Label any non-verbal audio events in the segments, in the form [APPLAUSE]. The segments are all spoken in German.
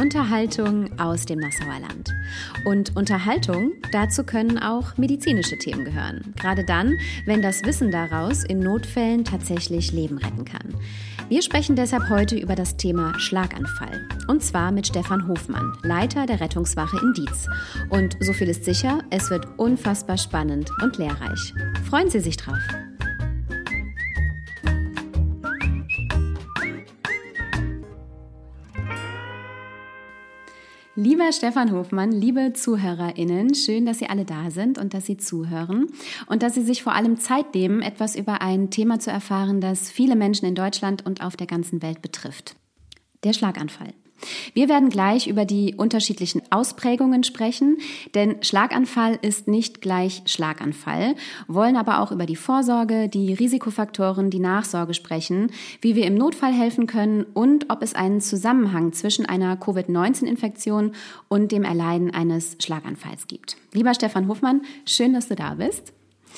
Unterhaltung aus dem Nassauer Land. Und Unterhaltung, dazu können auch medizinische Themen gehören. Gerade dann, wenn das Wissen daraus in Notfällen tatsächlich Leben retten kann. Wir sprechen deshalb heute über das Thema Schlaganfall. Und zwar mit Stefan Hofmann, Leiter der Rettungswache in Dietz. Und so viel ist sicher, es wird unfassbar spannend und lehrreich. Freuen Sie sich drauf. Lieber Stefan Hofmann, liebe ZuhörerInnen, schön, dass Sie alle da sind und dass Sie zuhören und dass Sie sich vor allem Zeit nehmen, etwas über ein Thema zu erfahren, das viele Menschen in Deutschland und auf der ganzen Welt betrifft. Der Schlaganfall. Wir werden gleich über die unterschiedlichen Ausprägungen sprechen, denn Schlaganfall ist nicht gleich Schlaganfall, wollen aber auch über die Vorsorge, die Risikofaktoren, die Nachsorge sprechen, wie wir im Notfall helfen können und ob es einen Zusammenhang zwischen einer Covid-19-Infektion und dem Erleiden eines Schlaganfalls gibt. Lieber Stefan Hofmann, schön, dass du da bist.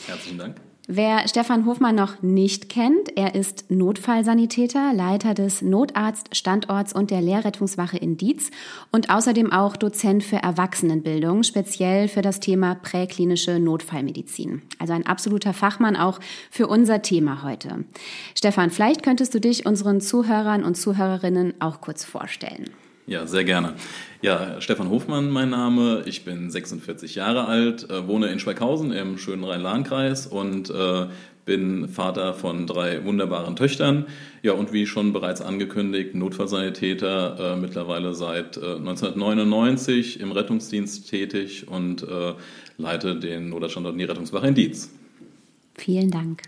Herzlichen Dank. Wer Stefan Hofmann noch nicht kennt, er ist Notfallsanitäter, Leiter des Notarztstandorts und der Lehrrettungswache in Dietz und außerdem auch Dozent für Erwachsenenbildung, speziell für das Thema präklinische Notfallmedizin. Also ein absoluter Fachmann auch für unser Thema heute. Stefan, vielleicht könntest du dich unseren Zuhörern und Zuhörerinnen auch kurz vorstellen. Ja, sehr gerne. Ja, Stefan Hofmann, mein Name. Ich bin 46 Jahre alt, äh, wohne in Schweighausen im schönen Rhein-Lahn-Kreis und äh, bin Vater von drei wunderbaren Töchtern. Ja, und wie schon bereits angekündigt, Notfallsanitäter, äh, mittlerweile seit äh, 1999 im Rettungsdienst tätig und leite den Notarztstandort in die Rettungswache in Dietz. Vielen Dank.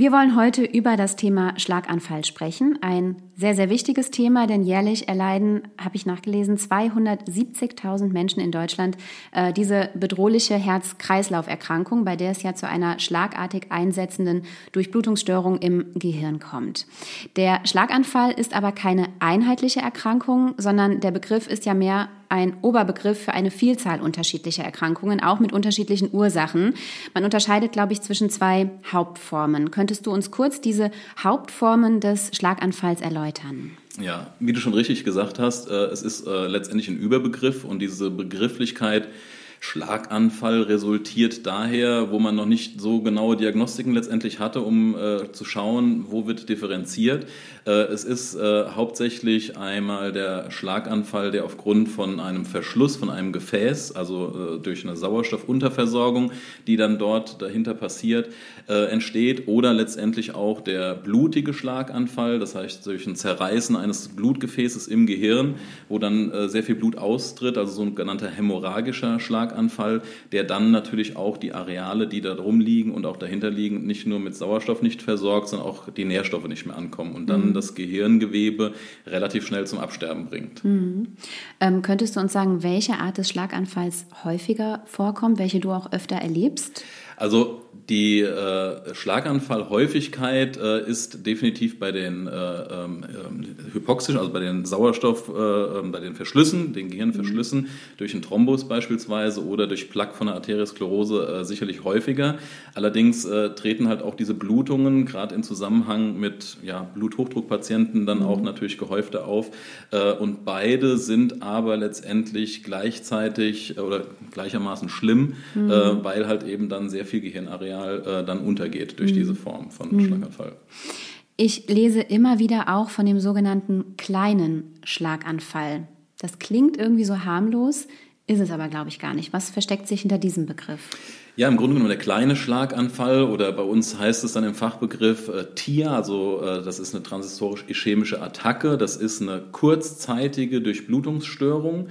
Wir wollen heute über das Thema Schlaganfall sprechen. Ein sehr, sehr wichtiges Thema, denn jährlich erleiden, habe ich nachgelesen, 270.000 Menschen in Deutschland äh, diese bedrohliche Herz-Kreislauf-Erkrankung, bei der es ja zu einer schlagartig einsetzenden Durchblutungsstörung im Gehirn kommt. Der Schlaganfall ist aber keine einheitliche Erkrankung, sondern der Begriff ist ja mehr ein Oberbegriff für eine Vielzahl unterschiedlicher Erkrankungen, auch mit unterschiedlichen Ursachen. Man unterscheidet, glaube ich, zwischen zwei Hauptformen. Könntest du uns kurz diese Hauptformen des Schlaganfalls erläutern? Ja, wie du schon richtig gesagt hast, äh, es ist äh, letztendlich ein Überbegriff und diese Begrifflichkeit Schlaganfall resultiert daher, wo man noch nicht so genaue Diagnostiken letztendlich hatte, um äh, zu schauen, wo wird differenziert. Äh, es ist äh, hauptsächlich einmal der Schlaganfall, der aufgrund von einem Verschluss von einem Gefäß, also äh, durch eine Sauerstoffunterversorgung, die dann dort dahinter passiert, äh, entsteht, oder letztendlich auch der blutige Schlaganfall, das heißt durch ein Zerreißen eines Blutgefäßes im Gehirn, wo dann äh, sehr viel Blut austritt, also so ein genannter hämorrhagischer Schlaganfall. Schlaganfall, der dann natürlich auch die Areale, die da drum liegen und auch dahinter liegen, nicht nur mit Sauerstoff nicht versorgt, sondern auch die Nährstoffe nicht mehr ankommen und dann mhm. das Gehirngewebe relativ schnell zum Absterben bringt. Mhm. Ähm, könntest du uns sagen, welche Art des Schlaganfalls häufiger vorkommt, welche du auch öfter erlebst? Also die äh, Schlaganfallhäufigkeit äh, ist definitiv bei den äh, ähm, hypoxischen, also bei den Sauerstoff, äh, ähm, bei den Verschlüssen, den Gehirnverschlüssen, mhm. durch einen Thrombus beispielsweise oder durch Plaque von der Arteriosklerose äh, sicherlich häufiger. Allerdings äh, treten halt auch diese Blutungen, gerade in Zusammenhang mit ja, Bluthochdruckpatienten, dann mhm. auch natürlich gehäufter auf. und beide sind aber letztendlich gleichzeitig oder gleichermaßen schlimm, mhm. weil halt eben dann sehr viel Gehirnareal äh, dann untergeht durch mhm. diese Form von mhm. Schlaganfall. Ich lese immer wieder auch von dem sogenannten kleinen Schlaganfall. Das klingt irgendwie so harmlos, ist es aber, glaube ich, gar nicht. Was versteckt sich hinter diesem Begriff? Ja, im Grunde genommen der kleine Schlaganfall oder bei uns heißt es dann im Fachbegriff äh, TIA, also äh, das ist eine transistorisch-ischämische Attacke, das ist eine kurzzeitige Durchblutungsstörung,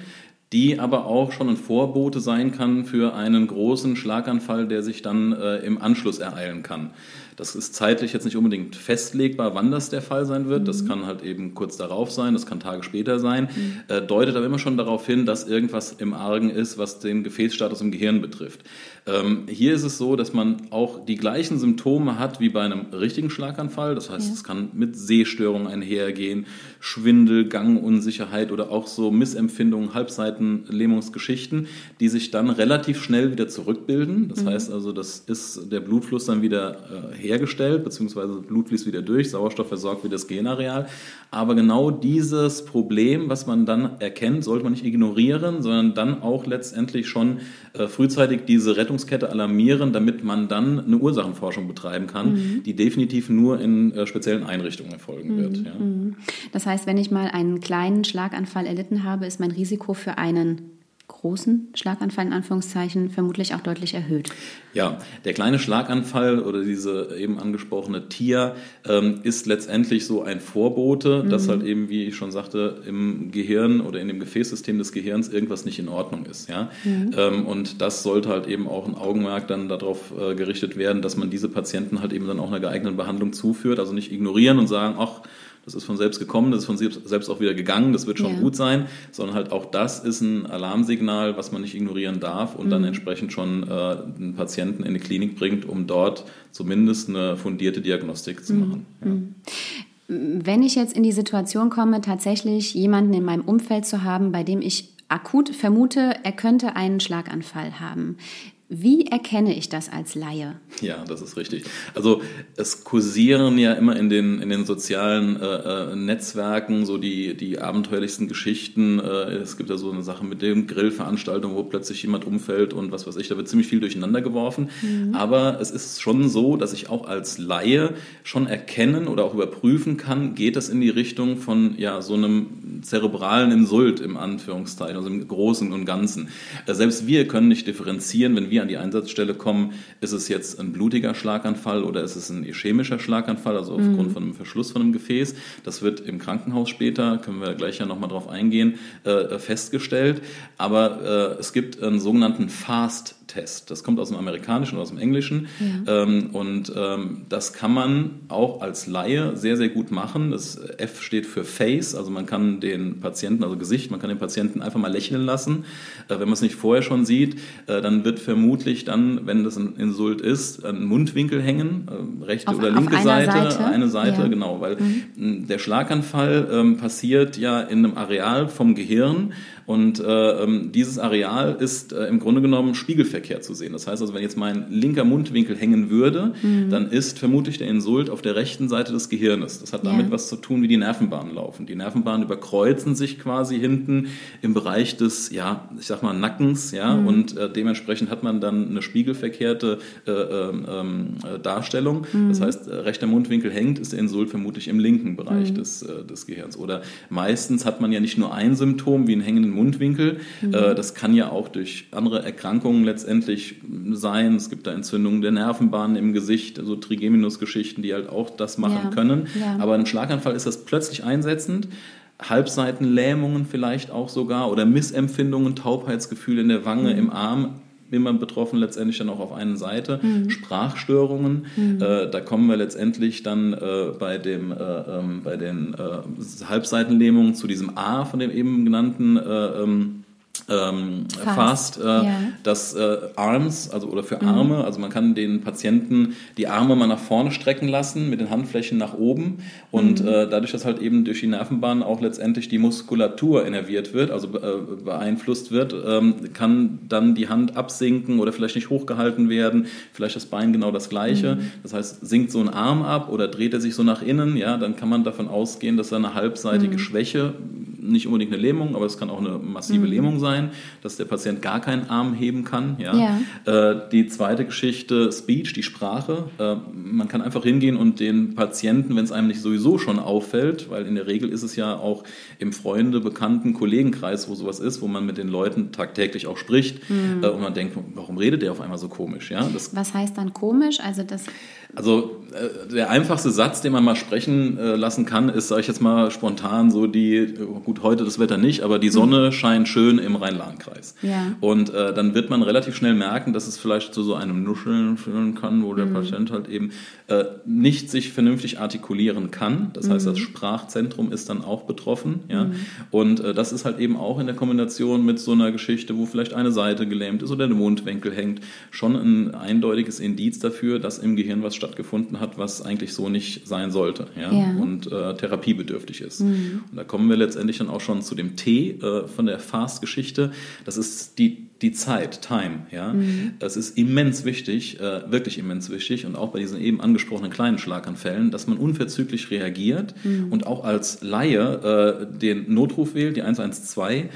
die aber auch schon ein Vorbote sein kann für einen großen Schlaganfall, der sich dann äh, im Anschluss ereilen kann. Das ist zeitlich jetzt nicht unbedingt festlegbar, wann das der Fall sein wird. Mhm. Das kann halt eben kurz darauf sein, das kann Tage später sein. Mhm. Äh, deutet aber immer schon darauf hin, dass irgendwas im Argen ist, was den Gefäßstatus im Gehirn betrifft. Ähm, hier ist es so, dass man auch die gleichen Symptome hat wie bei einem richtigen Schlaganfall. Das heißt, ja. es kann mit Sehstörungen einhergehen, Schwindel, Gangunsicherheit oder auch so Missempfindungen, Halbseitenlähmungsgeschichten, die sich dann relativ schnell wieder zurückbilden. Das mhm. heißt also, das ist der Blutfluss dann wieder äh, hergestellt, beziehungsweise Blut fließt wieder durch, Sauerstoff versorgt wieder das Genareal. Aber genau dieses Problem, was man dann erkennt, sollte man nicht ignorieren, sondern dann auch letztendlich schon frühzeitig diese Rettungskette alarmieren, damit man dann eine Ursachenforschung betreiben kann, mhm. die definitiv nur in äh, speziellen Einrichtungen erfolgen wird. Mhm. Ja. Mhm. Das heißt, wenn ich mal einen kleinen Schlaganfall erlitten habe, ist mein Risiko für einen großen Schlaganfall in Anführungszeichen vermutlich auch deutlich erhöht. Ja, der kleine Schlaganfall oder diese eben angesprochene TIA ähm, ist letztendlich so ein Vorbote, mhm. dass halt eben, wie ich schon sagte, im Gehirn oder in dem Gefäßsystem des Gehirns irgendwas nicht in Ordnung ist. Ja? Mhm. Ähm, und das sollte halt eben auch ein Augenmerk dann darauf äh, gerichtet werden, dass man diese Patienten halt eben dann auch einer geeigneten Behandlung zuführt, also nicht ignorieren und sagen, ach, das ist von selbst gekommen, das ist von selbst auch wieder gegangen, das wird schon ja. gut sein, sondern halt auch das ist ein Alarmsignal, was man nicht ignorieren darf und mhm. dann entsprechend schon äh, einen Patienten in die Klinik bringt, um dort zumindest eine fundierte Diagnostik zu mhm. machen. Ja. Mhm. Wenn ich jetzt in die Situation komme, tatsächlich jemanden in meinem Umfeld zu haben, bei dem ich akut vermute, er könnte einen Schlaganfall haben. Wie erkenne ich das als Laie? Ja, das ist richtig. Also es kursieren ja immer in den, in den sozialen äh, äh, Netzwerken so die, die abenteuerlichsten Geschichten. Äh, es gibt ja so eine Sache mit den Grillveranstaltungen, wo plötzlich jemand umfällt und was weiß ich, da wird ziemlich viel durcheinander geworfen. Mhm. Aber es ist schon so, dass ich auch als Laie schon erkennen oder auch überprüfen kann, geht das in die Richtung von ja, so einem zerebralen Insult im Anführungszeichen, also im Großen und Ganzen. Äh, selbst wir können nicht differenzieren, wenn wir an die Einsatzstelle kommen, ist es jetzt ein blutiger Schlaganfall oder ist es ein ischämischer Schlaganfall, also aufgrund mhm. von einem Verschluss von einem Gefäß. Das wird im Krankenhaus später, können wir gleich ja nochmal drauf eingehen, äh, festgestellt. Aber äh, es gibt einen sogenannten Fast Test. Das kommt aus dem Amerikanischen oder aus dem Englischen. Ja. Ähm, und ähm, das kann man auch als Laie sehr, sehr gut machen. Das F steht für Face, also man kann den Patienten, also Gesicht, man kann den Patienten einfach mal lächeln lassen. Äh, wenn man es nicht vorher schon sieht, äh, dann wird vermutlich dann, wenn das ein Insult ist, ein Mundwinkel hängen, äh, rechte auf, oder linke Seite, Seite, eine Seite, ja. genau, weil mhm. der Schlaganfall ähm, passiert ja in einem Areal vom Gehirn, und äh, ähm, dieses Areal ist äh, im Grunde genommen spiegelverkehrt zu sehen. Das heißt also, wenn jetzt mein linker Mundwinkel hängen würde, mhm. dann ist vermutlich der Insult auf der rechten Seite des Gehirnes. Das hat damit ja. was zu tun, wie die Nervenbahnen laufen. Die Nervenbahnen überkreuzen sich quasi hinten im Bereich des, ja, ich sag mal, Nackens, ja, mhm. und äh, dementsprechend hat man dann eine spiegelverkehrte äh, ähm, äh, Darstellung. Mhm. Das heißt, äh, rechter Mundwinkel hängt, ist der Insult vermutlich im linken Bereich mhm. des, äh, des Gehirns. Oder meistens hat man ja nicht nur ein Symptom wie einen hängenden Mundwinkel. Mhm. Äh, das kann ja auch durch andere Erkrankungen letztendlich sein. Es gibt da Entzündungen der Nervenbahnen im Gesicht, also Trigeminus-Geschichten, die halt auch das machen ja. können. Ja. Aber ein Schlaganfall ist das plötzlich einsetzend. Halbseitenlähmungen vielleicht auch sogar oder Missempfindungen, Taubheitsgefühl in der Wange, mhm. im Arm, immer betroffen letztendlich dann auch auf einer Seite. Mhm. Sprachstörungen, mhm. Äh, da kommen wir letztendlich dann äh, bei, dem, äh, ähm, bei den äh, Halbseitenlähmungen zu diesem A von dem eben genannten äh, ähm, ähm, Fast, äh, ja. das äh, Arms, also oder für mhm. Arme, mhm. also man kann den Patienten die Arme mal nach vorne strecken lassen mit den Handflächen nach oben und mhm. äh, dadurch, dass halt eben durch die Nervenbahn auch letztendlich die Muskulatur innerviert wird, also äh, beeinflusst wird, ähm, kann dann die Hand absinken oder vielleicht nicht hochgehalten werden, vielleicht das Bein genau das gleiche. Mhm. Das heißt, sinkt so ein Arm ab oder dreht er sich so nach innen, ja, dann kann man davon ausgehen, dass er eine halbseitige mhm. Schwäche nicht unbedingt eine Lähmung, aber es kann auch eine massive mhm. Lähmung sein, dass der Patient gar keinen Arm heben kann. Ja. ja. Äh, die zweite Geschichte, Speech, die Sprache. Äh, man kann einfach hingehen und den Patienten, wenn es einem nicht sowieso schon auffällt, weil in der Regel ist es ja auch im Freunde, Bekannten, Kollegenkreis, wo sowas ist, wo man mit den Leuten tagtäglich auch spricht mhm. äh, und man denkt, warum redet der auf einmal so komisch? Ja, das, Was heißt dann komisch? Also das Also äh, der einfachste Satz, den man mal sprechen äh, lassen kann, ist, sage ich jetzt mal spontan, so die, äh, gut, heute das Wetter nicht, aber die Sonne mhm. scheint schön im Rhein-Lahn-Kreis. Ja. Und äh, dann wird man relativ schnell merken, dass es vielleicht zu so einem Nuscheln führen kann, wo der mhm. Patient halt eben nicht sich vernünftig artikulieren kann. Das heißt, das mhm. Sprachzentrum ist dann auch betroffen. Ja? Mhm. Und das ist halt eben auch in der Kombination mit so einer Geschichte, wo vielleicht eine Seite gelähmt ist oder der Mundwinkel hängt, schon ein eindeutiges Indiz dafür, dass im Gehirn was stattgefunden hat, was eigentlich so nicht sein sollte ja? ja. und äh, therapiebedürftig ist. Mhm. Und da kommen wir letztendlich dann auch schon zu dem T äh, von der Fast-Geschichte. Das ist die die Zeit, Time, ja. Mhm. Das ist immens wichtig, äh, wirklich immens wichtig und auch bei diesen eben angesprochenen kleinen Schlaganfällen, dass man unverzüglich reagiert mhm. und auch als Laie äh, den Notruf wählt, die 112 äh,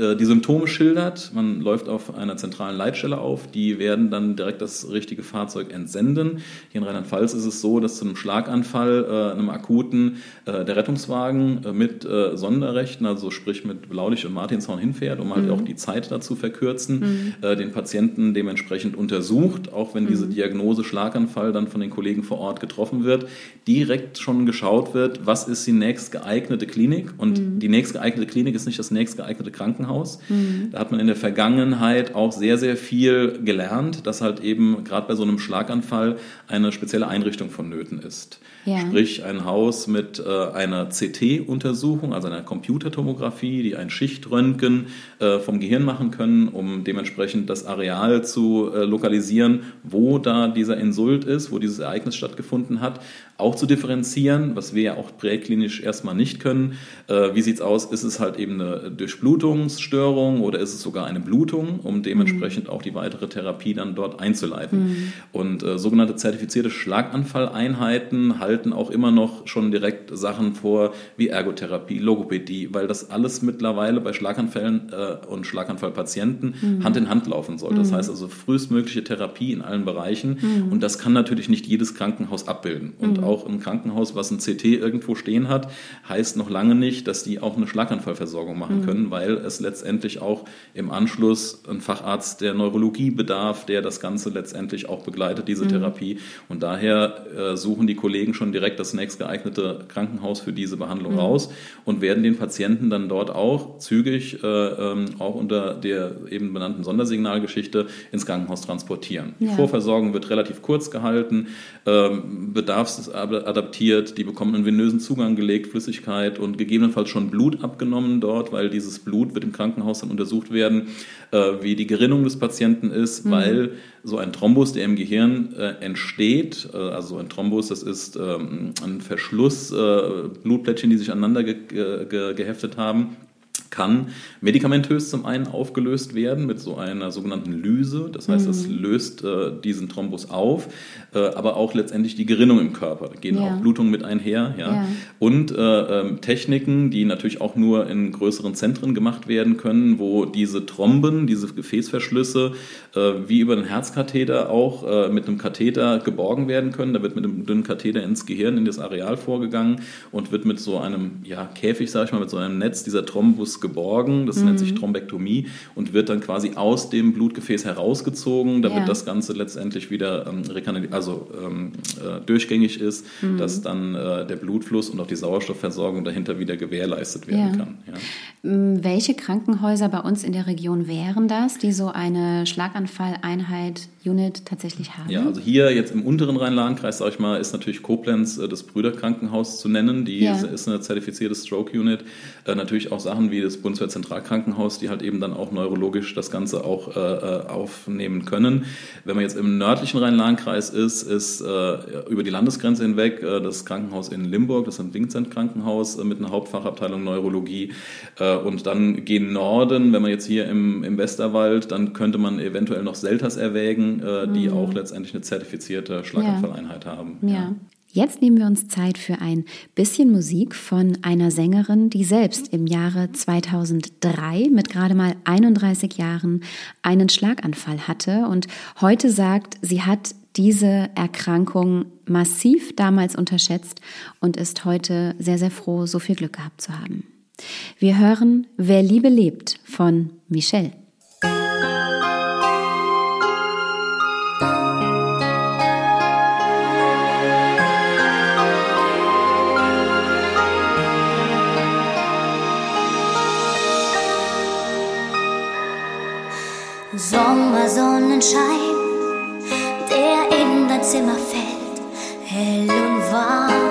die Symptome schildert. Man läuft auf einer zentralen Leitstelle auf. Die werden dann direkt das richtige Fahrzeug entsenden. Hier in Rheinland-Pfalz ist es so, dass zu einem Schlaganfall, äh, einem akuten, äh, der Rettungswagen äh, mit äh, Sonderrechten, also sprich mit Blaulicht und Martinshorn hinfährt, um halt mhm. auch die Zeit dazu verkürzen, mhm. Äh, den Patienten dementsprechend untersucht, auch wenn mhm. diese Diagnose Schlaganfall dann von den Kollegen vor Ort getroffen wird, direkt schon geschaut wird, was ist die nächst geeignete Klinik und mhm. die nächst geeignete Klinik ist nicht das nächst geeignete Krankenhaus Krankenhaus. Mhm. Da hat man in der Vergangenheit auch sehr, sehr viel gelernt, dass halt eben gerade bei so einem Schlaganfall eine spezielle Einrichtung vonnöten ist. Ja. Sprich ein Haus mit äh, einer CT-Untersuchung, also einer Computertomographie, die ein Schichtröntgen vom Gehirn machen können, um dementsprechend das Areal zu äh, lokalisieren, wo da dieser Insult ist, wo dieses Ereignis stattgefunden hat, auch zu differenzieren, was wir ja auch präklinisch erstmal nicht können. Äh, wie es aus? Ist es halt eben eine Durchblutungsstörung oder ist es sogar eine Blutung, um dementsprechend mhm. auch die weitere Therapie dann dort einzuleiten? Mhm. Und äh, sogenannte zertifizierte Schlaganfalleinheiten halten halten auch immer noch schon direkt Sachen vor wie Ergotherapie, Logopädie, weil das alles mittlerweile bei Schlaganfällen äh, und Schlaganfallpatienten mhm. Hand in Hand laufen soll. Das mhm. heißt also frühestmögliche Therapie in allen Bereichen mhm. und das kann natürlich nicht jedes Krankenhaus abbilden. Und mhm. auch ein Krankenhaus, was ein CT irgendwo stehen hat, heißt noch lange nicht, dass die auch eine Schlaganfallversorgung machen mhm. können, weil es letztendlich auch im Anschluss ein Facharzt der Neurologie bedarf, der das Ganze letztendlich auch begleitet, diese mhm. Therapie. Und daher äh, suchen die Kollegen schon direkt das nächstgeeignete Krankenhaus für diese Behandlung raus und werden den Patienten dann dort auch zügig, äh, ähm, auch unter der eben benannten Sondersignalgeschichte, ins Krankenhaus transportieren. Ja. Die Vorversorgung wird relativ kurz gehalten, ähm, bedarfsadaptiert, die bekommen einen venösen Zugang gelegt, Flüssigkeit und gegebenenfalls schon Blut abgenommen dort, weil dieses Blut wird im Krankenhaus dann untersucht werden, äh, wie die Gerinnung des Patienten ist, mhm. weil so ein Thrombus, der im Gehirn äh, entsteht, äh, also ein Thrombus, das ist ähm, ein Verschluss, äh, Blutplättchen, die sich aneinander ge ge geheftet haben, kann medikamentös zum einen aufgelöst werden mit so einer sogenannten Lyse. Das heißt, das mhm. löst äh, diesen Thrombus auf, äh, aber auch letztendlich die Gerinnung im Körper. Da gehen ja. auch Blutungen mit einher. Ja. ja. Und äh, ähm, Techniken, die natürlich auch nur in größeren Zentren gemacht werden können, wo diese Thromben, diese Gefäßverschlüsse, äh, wie über den Herzkatheter auch äh, mit einem Katheter geborgen werden können. Da wird mit einem dünnen Katheter ins Gehirn, in das Areal vorgegangen und wird mit so einem ja, Käfig, sage ich mal, mit so einem Netz dieser Thrombus geborgen, das mhm. nennt sich Thrombektomie und wird dann quasi aus dem Blutgefäß herausgezogen, damit ja. das Ganze letztendlich wieder ähm, also, ähm, äh, durchgängig ist, mhm. dass dann äh, der Blutfluss und auch die Sauerstoffversorgung dahinter wieder gewährleistet werden ja. kann. Ja. Welche Krankenhäuser bei uns in der Region wären das, die so eine Schlaganfalleinheit Unit tatsächlich haben? Ja, also hier jetzt im unteren Rhein-Lahn-Kreis, sag ich mal, ist natürlich Koblenz äh, das Brüderkrankenhaus zu nennen. Die ist eine zertifizierte Stroke-Unit. Äh, natürlich auch Sachen wie das Bundeswehr Zentralkrankenhaus, die halt eben dann auch neurologisch das Ganze auch äh, äh aufnehmen können. Wenn man jetzt im nördlichen Rhein-Lahn-Kreis ist, ist äh, über die Landesgrenze hinweg äh, das Krankenhaus in Limburg, das ist ein Vincent-Krankenhaus mit einer Hauptfachabteilung Neurologie. und dann gehen Norden, wenn man jetzt hier im, im Westerwald, dann könnte man eventuell noch Selters erwägen äh, die mhm. auch letztendlich eine zertifizierte Schlaganfalleinheit haben. Ja. ja. Jetzt nehmen wir uns Zeit für ein bisschen Musik von einer Sängerin, die selbst im Jahre 2003 mit gerade mal 31 Jahren einen Schlaganfall hatte und heute sagt, sie hat diese Erkrankung massiv damals unterschätzt und ist heute sehr, sehr froh, so viel Glück gehabt zu haben. Wir hören Wer Liebe lebt von Michelle. Sommersonnenschein, der in dein Zimmer fällt, hell und warm,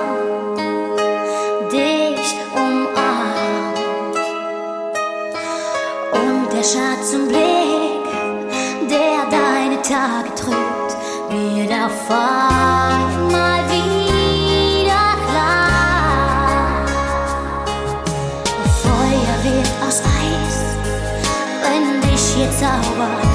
wenn dich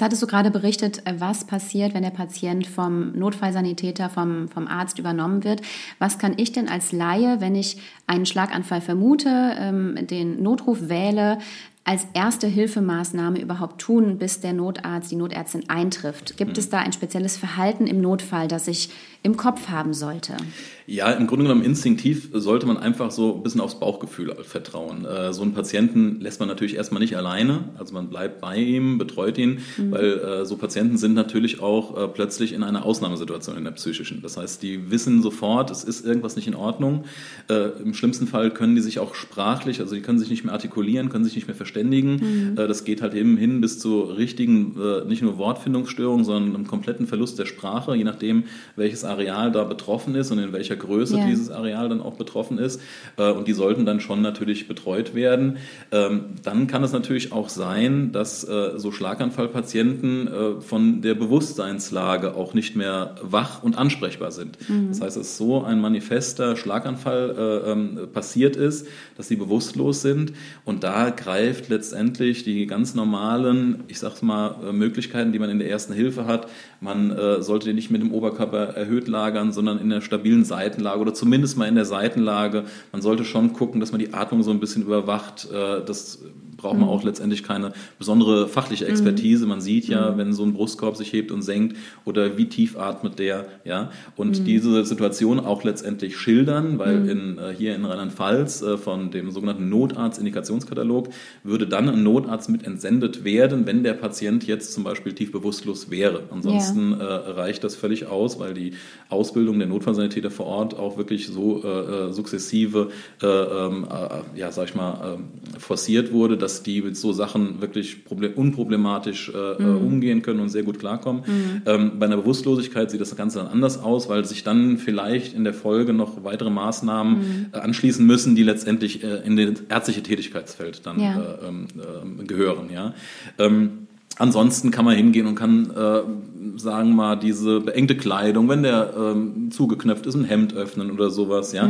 Jetzt hattest du gerade berichtet, äh, was passiert, wenn der Patient vom Notfallsanitäter, vom, vom Arzt übernommen wird. Was kann ich denn als Laie, wenn ich einen Schlaganfall vermute, ähm, den Notruf wähle, als erste Hilfemaßnahme überhaupt tun, bis der Notarzt, die Notärztin eintrifft? Gibt es da ein spezielles Verhalten im Notfall, das ich im Kopf haben sollte? Ja, im Grunde genommen instinktiv sollte man einfach so ein bisschen aufs Bauchgefühl vertrauen. Äh, So einen Patienten lässt man natürlich erstmal nicht alleine, also man bleibt bei ihm, betreut ihn, weil äh, so Patienten sind natürlich auch äh, plötzlich in einer Ausnahmesituation in der psychischen. Das heißt, die wissen sofort, es ist irgendwas nicht in Ordnung. Im schlimmsten Fall können die sich auch sprachlich, also die können sich nicht mehr artikulieren, können sich nicht mehr verständigen. Äh, Das geht halt eben hin bis zu richtigen, nicht nur Wortfindungsstörungen, sondern einem kompletten Verlust der Sprache, je nachdem, welches Areal da betroffen ist und in welcher Größe Ja. dieses Areal dann auch betroffen ist. Äh, und die sollten dann schon natürlich betreut werden. Ähm, dann kann es natürlich auch sein, dass äh, so Schlaganfallpatienten äh, von der Bewusstseinslage auch nicht mehr wach und ansprechbar sind. Das heißt, dass so ein manifester Schlaganfall äh, ähm, passiert ist, dass sie bewusstlos sind. Und da greift letztendlich die ganz normalen, ich sag's mal, Möglichkeiten, die man in der ersten Hilfe hat. Man sollte den nicht mit dem Oberkörper erhöht sondern in der stabilen Seitenlage oder zumindest mal in der Seitenlage. Man sollte schon gucken, dass man die Atmung so ein bisschen überwacht. Äh, das braucht man auch letztendlich keine besondere fachliche Expertise. Man sieht ja, wenn so ein Brustkorb sich hebt und senkt oder wie tief atmet der, ja. Und diese Situation auch letztendlich schildern, weil in, äh, hier in Rheinland-Pfalz äh, von dem sogenannten Notarzt-Indikationskatalog würde dann ein Notarzt mit entsendet werden, wenn der Patient jetzt zum Beispiel tief bewusstlos wäre. Ansonsten äh, reicht das völlig aus, weil die Ausbildung der Notfallsanitäter vor Ort auch wirklich so äh, sukzessive, äh, ähm, äh, ja, sag ich mal, äh, forciert wurde, dass die mit so Sachen wirklich problem unproblematisch äh, äh, umgehen können und sehr gut klarkommen. Ähm, bei einer Bewusstlosigkeit sieht das Ganze dann anders aus, weil sich dann vielleicht in der Folge noch weitere Maßnahmen äh, anschließen müssen, die letztendlich äh, in das ärztliche Tätigkeitsfeld dann Ja. äh, ähm, äh, gehören. Ja. Ähm, Ansonsten kann man hingehen und kann, sagen wir mal, diese beengte Kleidung, wenn der ähm, zugeknöpft ist, ein Hemd öffnen oder sowas, ja.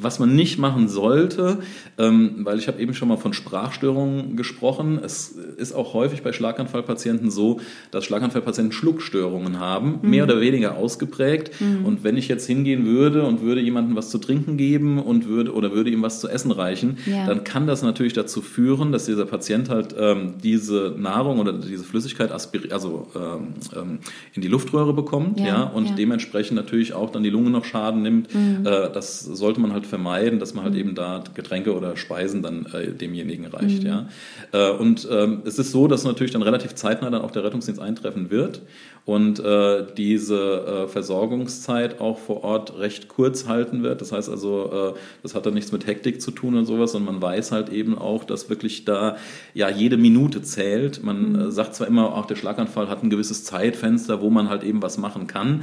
Was man nicht machen sollte, ähm, weil ich habe eben schon mal von Sprachstörungen gesprochen. Es ist auch häufig bei Schlaganfallpatienten so, dass Schlaganfallpatienten Schluckstörungen haben, mehr oder weniger ausgeprägt. Und wenn ich jetzt hingehen würde und würde jemandem was zu trinken geben und würde oder würde ihm was zu essen reichen, Ja. dann kann das natürlich dazu führen, dass dieser Patient halt ähm, diese Nahrung oder diese Flüssigkeit aspiri also ähm, ähm, in die Luftröhre bekommt, Ja, ja, und ja. dementsprechend natürlich auch dann die Lunge noch Schaden nimmt. Mhm. Äh, das sollte man halt vermeiden, dass man halt eben da Getränke oder Speisen dann äh, demjenigen reicht, Mhm. ja. Äh, und ähm, es ist so, dass natürlich dann relativ zeitnah dann auch der Rettungsdienst eintreffen wird und äh, diese äh, Versorgungszeit auch vor Ort recht kurz halten wird. Das heißt also, äh, das hat dann nichts mit Hektik zu tun und sowas, sondern man weiß halt eben auch, dass wirklich da ja jede Minute zählt. Man äh, sagt zwar immer, auch der Schlaganfall hat ein gewisses Zeitfenster, wo man halt eben was machen kann.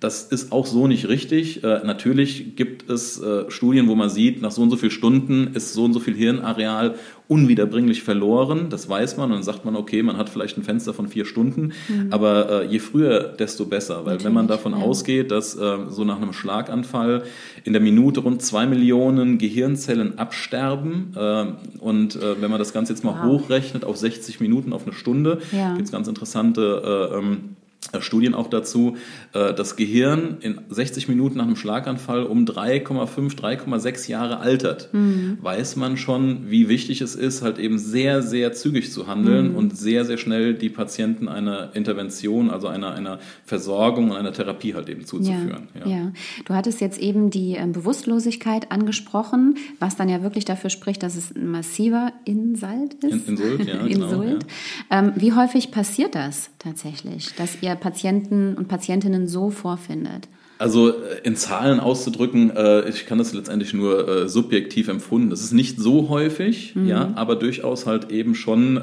Das ist auch so nicht richtig. Äh, natürlich gibt es äh, Studien, wo man sieht, nach so und so vielen Stunden ist so und so viel Hirnareal unwiederbringlich verloren. Das weiß man. Und dann sagt man, okay, man hat vielleicht ein Fenster von vier Stunden. Aber äh, je früher, desto besser. Weil wenn man Natürlich, davon ja. ausgeht, dass äh, so nach einem Schlaganfall in der Minute rund zwei Millionen Gehirnzellen absterben äh, und äh, wenn man das Ganze jetzt mal Wow. hochrechnet auf 60 Minuten, auf eine Stunde, Ja. gibt es ganz interessante äh, ähm, äh, Studien auch dazu, äh, das Gehirn in 60 Minuten nach einem Schlaganfall um 3,5, 3,6 Jahre altert, Mhm. weiß man schon, wie wichtig es ist, halt eben sehr, sehr zügig zu handeln Mhm. und sehr, sehr schnell die Patienten einer Intervention, also einer, einer Versorgung und einer Therapie halt eben zuzuführen. Ja, ja. Du hattest jetzt eben die ähm, Bewusstlosigkeit angesprochen, was dann ja wirklich dafür spricht, dass es ein massiver Insult ist. In- Insult, ja, [LAUGHS] genau, Insult. Ähm, wie häufig passiert das tatsächlich, dass ihr Patienten und Patientinnen so vorfindet? Also äh, in Zahlen auszudrücken, äh, ich kann das letztendlich nur äh, subjektiv empfunden. Das ist nicht so häufig, ja, aber durchaus halt eben schon,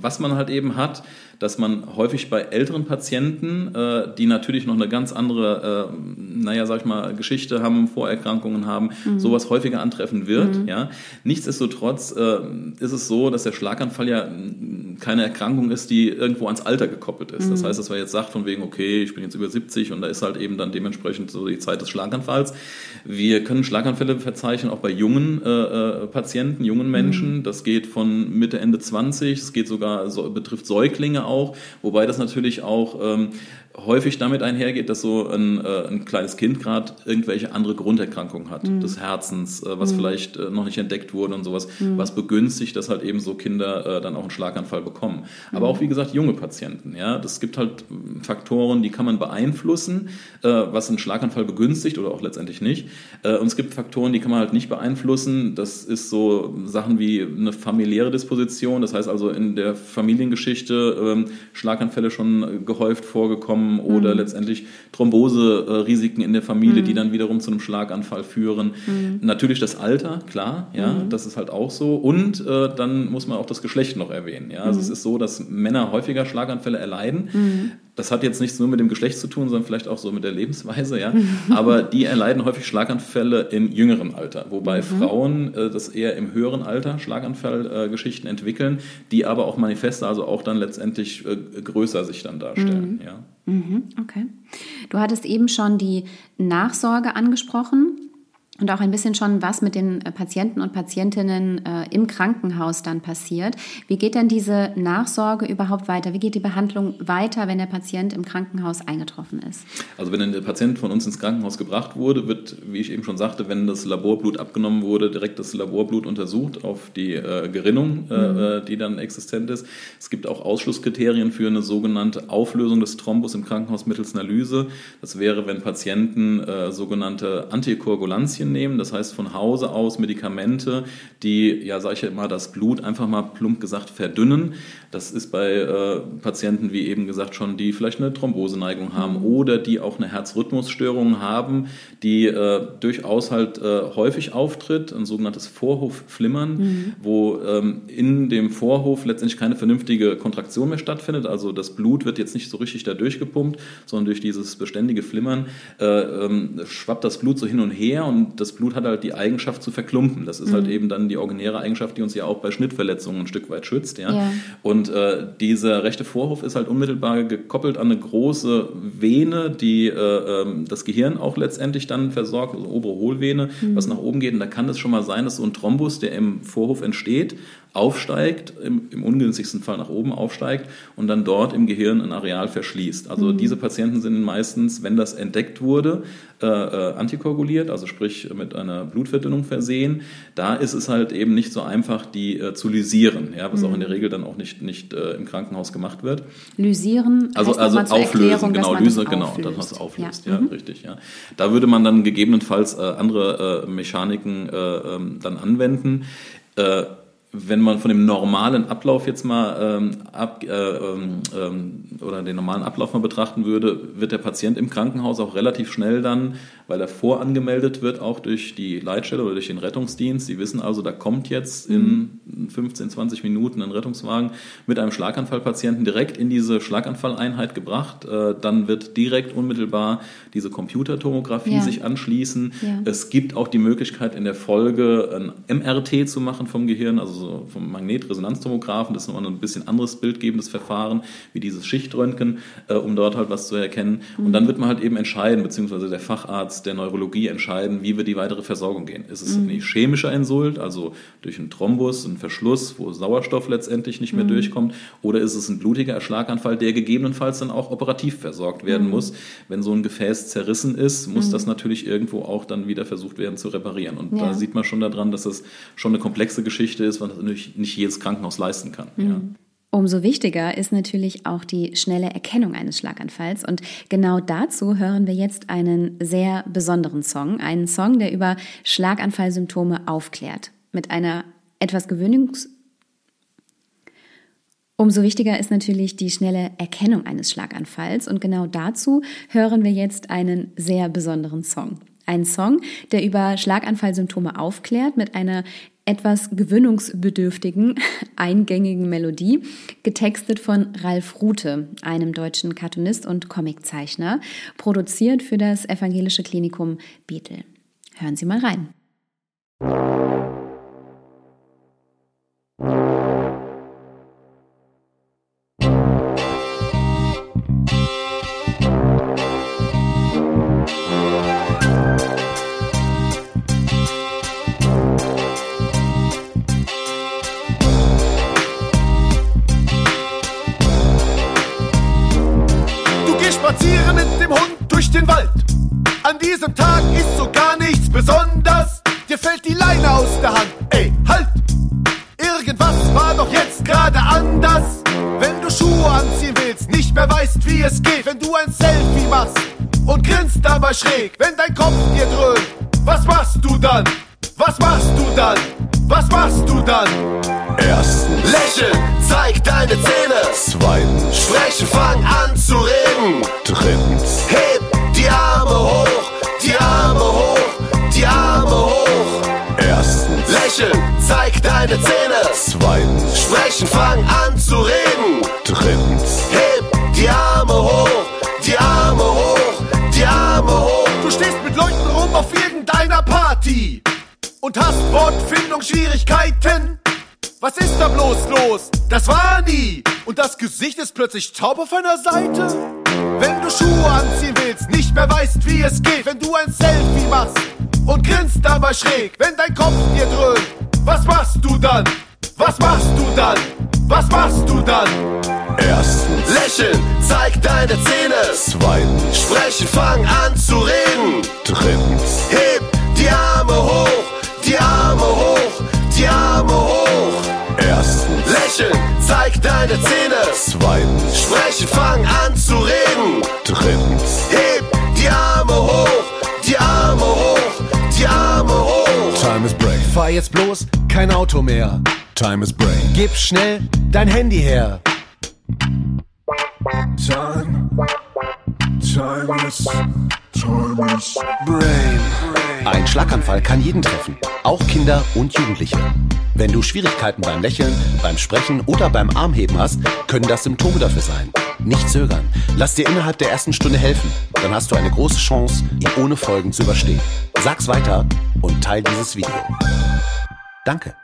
was man halt eben hat, dass man häufig bei älteren Patienten, äh, die natürlich noch eine ganz andere, äh, naja, sag ich mal, Geschichte haben, Vorerkrankungen haben, sowas häufiger antreffen wird, ja. Nichtsdestotrotz äh, ist es so, dass der Schlaganfall ja keine Erkrankung ist, die irgendwo ans Alter gekoppelt ist. Das heißt, dass man jetzt sagt von wegen, okay, ich bin jetzt über 70 und da ist halt eben dann dementsprechend so die Zeit des Schlaganfalls. Wir können Schlaganfälle verzeichnen, auch bei jungen äh, äh, Patienten, jungen Menschen. Das geht von Mitte, Ende 20, es geht sogar, so, betrifft Säuglinge auch, wobei das natürlich auch ähm, häufig damit einhergeht, dass so ein, äh, ein kleines Kind gerade irgendwelche andere Grunderkrankungen hat, des Herzens, äh, was vielleicht äh, noch nicht entdeckt wurde und sowas, was begünstigt, dass halt eben so Kinder äh, dann auch einen Schlaganfall bekommen. Aber auch, wie gesagt, junge Patienten. Ja, Das gibt halt Faktoren, die kann man beeinflussen, äh, was einen Schlaganfall begünstigt oder auch letztendlich nicht. Äh, und es gibt Faktoren, die kann man halt nicht beeinflussen. Das ist so Sachen wie eine familiäre Disposition, das heißt also in der Familiengeschichte ähm, Schlaganfälle schon gehäuft vorgekommen bekommen oder letztendlich Thrombose-Risiken in der Familie, die dann wiederum zu einem Schlaganfall führen. Natürlich das Alter, klar, ja, das ist halt auch so. Und äh, dann muss man auch das Geschlecht noch erwähnen. Ja? Also es ist so, dass Männer häufiger Schlaganfälle erleiden. Das hat jetzt nichts nur mit dem Geschlecht zu tun, sondern vielleicht auch so mit der Lebensweise, ja. [LAUGHS] Aber die erleiden häufig Schlaganfälle im jüngeren Alter, wobei Frauen äh, das eher im höheren Alter Schlaganfallgeschichten entwickeln, die aber auch manifeste, also auch dann letztendlich äh, größer sich dann darstellen, ja. Mhm, okay. Du hattest eben schon die Nachsorge angesprochen und auch ein bisschen schon, was mit den äh, Patienten und Patientinnen äh, im Krankenhaus dann passiert. Wie geht denn diese Nachsorge überhaupt weiter? Wie geht die Behandlung weiter, wenn der Patient im Krankenhaus eingetroffen ist? Also wenn der Patient von uns ins Krankenhaus gebracht wurde, wird, wie ich eben schon sagte, wenn das Laborblut abgenommen wurde, direkt das Laborblut untersucht auf die äh, Gerinnung, äh, äh, die dann existent ist. Es gibt auch Ausschlusskriterien für eine sogenannte Auflösung des Thrombus im Krankenhaus mittels Analyse. Das wäre, wenn Patienten äh, sogenannte Antikoagulantien nehmen, das heißt von Hause aus Medikamente, die, ja, sage ich ja immer, das Blut einfach mal plump gesagt verdünnen. Das ist bei äh, Patienten, wie eben gesagt, schon, die vielleicht eine Thromboseneigung haben oder die auch eine Herzrhythmusstörung haben, die äh, durchaus halt äh, häufig auftritt, ein sogenanntes Vorhofflimmern, wo ähm, in dem Vorhof letztendlich keine vernünftige Kontraktion mehr stattfindet. Also das Blut wird jetzt nicht so richtig da durchgepumpt, sondern durch dieses beständige Flimmern äh, ähm, schwappt das Blut so hin und her und das Blut hat halt die Eigenschaft zu verklumpen. Das ist halt eben dann die originäre Eigenschaft, die uns ja auch bei Schnittverletzungen ein Stück weit schützt. Ja? Ja. Und äh, dieser rechte Vorhof ist halt unmittelbar gekoppelt an eine große Vene, die äh, ähm, das Gehirn auch letztendlich dann versorgt, also obere Hohlvene, was nach oben geht. Und da kann es schon mal sein, dass so ein Thrombus, der im Vorhof entsteht, aufsteigt, im, im ungünstigsten Fall nach oben aufsteigt und dann dort im Gehirn ein Areal verschließt. Also diese Patienten sind meistens, wenn das entdeckt wurde, äh, äh, antikoaguliert, also sprich mit einer Blutverdünnung versehen. Da ist es halt eben nicht so einfach, die äh, zu lysieren, ja, was auch in der Regel dann auch nicht, nicht äh, im Krankenhaus gemacht wird. Lysieren, Also, also auflösen, genau, Lyse, genau, dass man es auflöst, Ja. ja, Mhm. richtig, ja. Da würde man dann gegebenenfalls äh, andere Mechaniken äh, ähm, dann anwenden. Äh, wenn man von dem normalen Ablauf jetzt mal ähm, ab, äh, ähm, ähm, oder den normalen Ablauf mal betrachten würde, wird der Patient im Krankenhaus auch relativ schnell dann, weil er vorangemeldet wird, auch durch die Leitstelle oder durch den Rettungsdienst. Sie wissen also, da kommt jetzt in 15, 20 Minuten ein Rettungswagen mit einem Schlaganfallpatienten direkt in diese Schlaganfalleinheit gebracht. Äh, dann wird direkt unmittelbar diese Computertomographie Ja. sich anschließen. Ja. Es gibt auch die Möglichkeit in der Folge ein MRT zu machen vom Gehirn, also so vom Magnetresonanztomographen. Das ist nochmal ein bisschen anderes bildgebendes Verfahren wie dieses Schichtröntgen, äh, um dort halt was zu erkennen. Und dann wird man halt eben entscheiden, beziehungsweise der Facharzt der Neurologie entscheiden, wie wir die weitere Versorgung gehen. Ist es ein ischämischer Insult, also durch einen Thrombus, einen Verschluss, wo Sauerstoff letztendlich nicht mehr durchkommt, oder ist es ein blutiger Schlaganfall, der gegebenenfalls dann auch operativ versorgt werden muss. Wenn so ein Gefäß zerrissen ist, muss das natürlich irgendwo auch dann wieder versucht werden zu reparieren. Und Ja. da sieht man schon daran, dass das schon eine komplexe Geschichte ist, was natürlich nicht jedes Krankenhaus leisten kann. Ja. Umso wichtiger ist natürlich auch die schnelle Erkennung eines Schlaganfalls. Und genau dazu hören wir jetzt einen sehr besonderen Song. Einen Song, der über Schlaganfallsymptome aufklärt. Mit einer etwas gewöhnungs Umso wichtiger ist natürlich die schnelle Erkennung eines Schlaganfalls. Und genau dazu hören wir jetzt einen sehr besonderen Song. Ein Song, der über Schlaganfallsymptome aufklärt mit einer etwas gewöhnungsbedürftigen, [LAUGHS] eingängigen Melodie, getextet von Ralf Rute, einem deutschen Cartoonist und Comiczeichner, produziert für das Evangelische Klinikum Bethel. Hören Sie mal rein. Den Wald. An diesem Tag ist so gar nichts besonders. Dir fällt die Leine aus der Hand. Ey, halt! Irgendwas war doch jetzt gerade anders. Wenn du Schuhe anziehen willst, nicht mehr weißt, wie es geht. Wenn du ein Selfie machst und grinst dabei schräg. Wenn dein Kopf dir dröhnt, was machst du dann? Was machst du dann? Was machst du dann? Erstens, Lächeln, zeig deine Zähne. zweitens, Sprechen, fang Zweitens, sprechen, fang an zu reden. Drittens, heb die Arme hoch, die Arme hoch, die Arme hoch. Du stehst mit Leuten rum auf irgendeiner Party und hast Wortfindungsschwierigkeiten. Was ist da bloß los? Das war nie. Und das Gesicht ist plötzlich taub auf einer Seite? Wenn du Schuhe anziehen willst, nicht mehr weißt, wie es geht. Wenn du ein Selfie machst und grinst dabei schräg. Wenn dein Kopf dir dröhnt, was machst du dann? Was machst du dann? Was machst du dann? Erstens, lächeln, zeig deine Zähne. Zweitens, sprechen, fang an zu reden. Drittens, heb die Arme hoch, die Arme hoch, die Arme hoch. Erstens, lächeln, zeig deine Zähne. Zweitens, sprechen, fang an zu reden. Drittens, Fahr jetzt bloß kein Auto mehr. Time is break. Gib schnell dein Handy her. Time. Time is. Time is. Brain. Ein Schlaganfall kann jeden treffen, auch Kinder und Jugendliche. Wenn du Schwierigkeiten beim Lächeln, beim Sprechen oder beim Armheben hast, können das Symptome dafür sein. Nicht zögern. Lass dir innerhalb der ersten Stunde helfen. Dann hast du eine große Chance, ihn ohne Folgen zu überstehen. Sag's weiter und teil dieses Video. Danke.